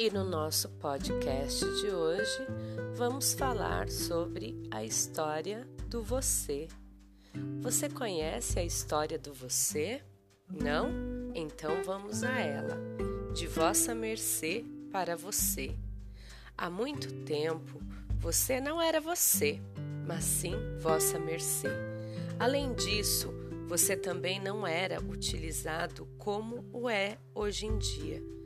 E no nosso podcast de hoje vamos falar sobre a história do você. Você conhece a história do você? Não? Então vamos a ela. De vossa mercê para você. Há muito tempo você não era você, mas sim vossa mercê. Além disso, você também não era utilizado como o é hoje em dia.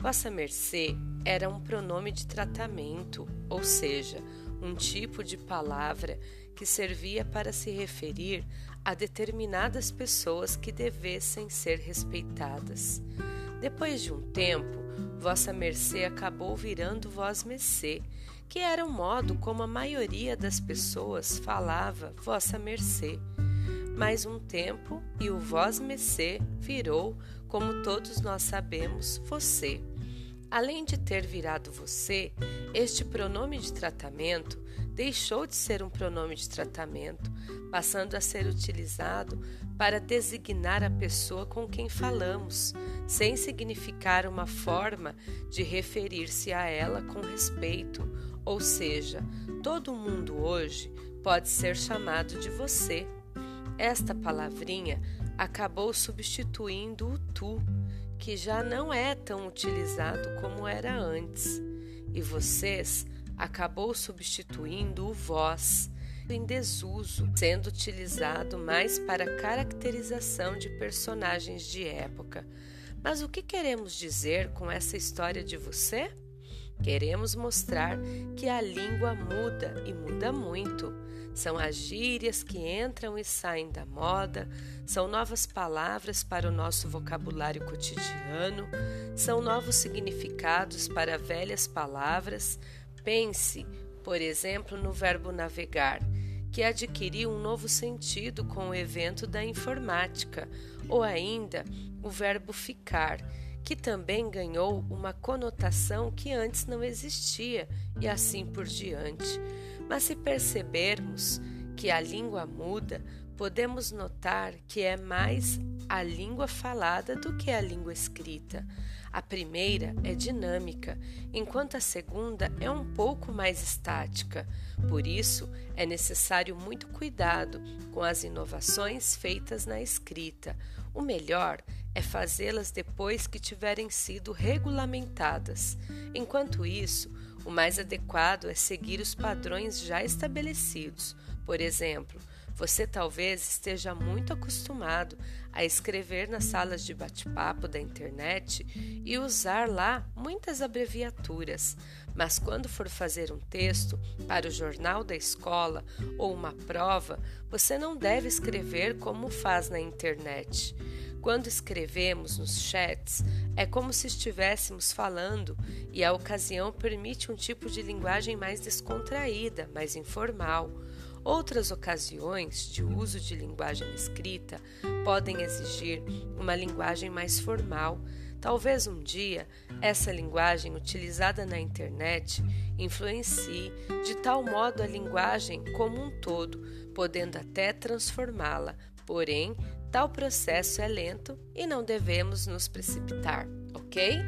Vossa mercê era um pronome de tratamento, ou seja, um tipo de palavra que servia para se referir a determinadas pessoas que devessem ser respeitadas. Depois de um tempo, vossa mercê acabou virando vós mercê, que era o modo como a maioria das pessoas falava vossa mercê. Mais um tempo e o vós mercê virou, como todos nós sabemos, você. Além de ter virado você, este pronome de tratamento deixou de ser um pronome de tratamento, passando a ser utilizado para designar a pessoa com quem falamos, sem significar uma forma de referir-se a ela com respeito. Ou seja, todo mundo hoje pode ser chamado de você. Esta palavrinha acabou substituindo o tu, que já não é tão utilizado como era antes, e vocês acabou substituindo o vós, em desuso, sendo utilizado mais para caracterização de personagens de época. Mas o que queremos dizer com essa história de você? Queremos mostrar que a língua muda e muda muito. São as gírias que entram e saem da moda, são novas palavras para o nosso vocabulário cotidiano, são novos significados para velhas palavras. Pense, por exemplo, no verbo navegar, que adquiriu um novo sentido com o evento da informática, ou ainda o verbo ficar, que também ganhou uma conotação que antes não existia, e assim por diante. Mas se percebermos que a língua muda, podemos notar que é mais a língua falada do que a língua escrita. A primeira é dinâmica, enquanto a segunda é um pouco mais estática. Por isso, é necessário muito cuidado com as inovações feitas na escrita. O melhor é fazê-las depois que tiverem sido regulamentadas. Enquanto isso, o mais adequado é seguir os padrões já estabelecidos. Por exemplo, você talvez esteja muito acostumado a escrever nas salas de bate-papo da internet e usar lá muitas abreviaturas, mas quando for fazer um texto para o jornal da escola ou uma prova, você não deve escrever como faz na internet. Quando escrevemos nos chats, é como se estivéssemos falando e a ocasião permite um tipo de linguagem mais descontraída, mais informal. Outras ocasiões de uso de linguagem escrita podem exigir uma linguagem mais formal. Talvez um dia essa linguagem utilizada na internet influencie de tal modo a linguagem como um todo, podendo até transformá-la, porém Tal processo é lento e não devemos nos precipitar, ok?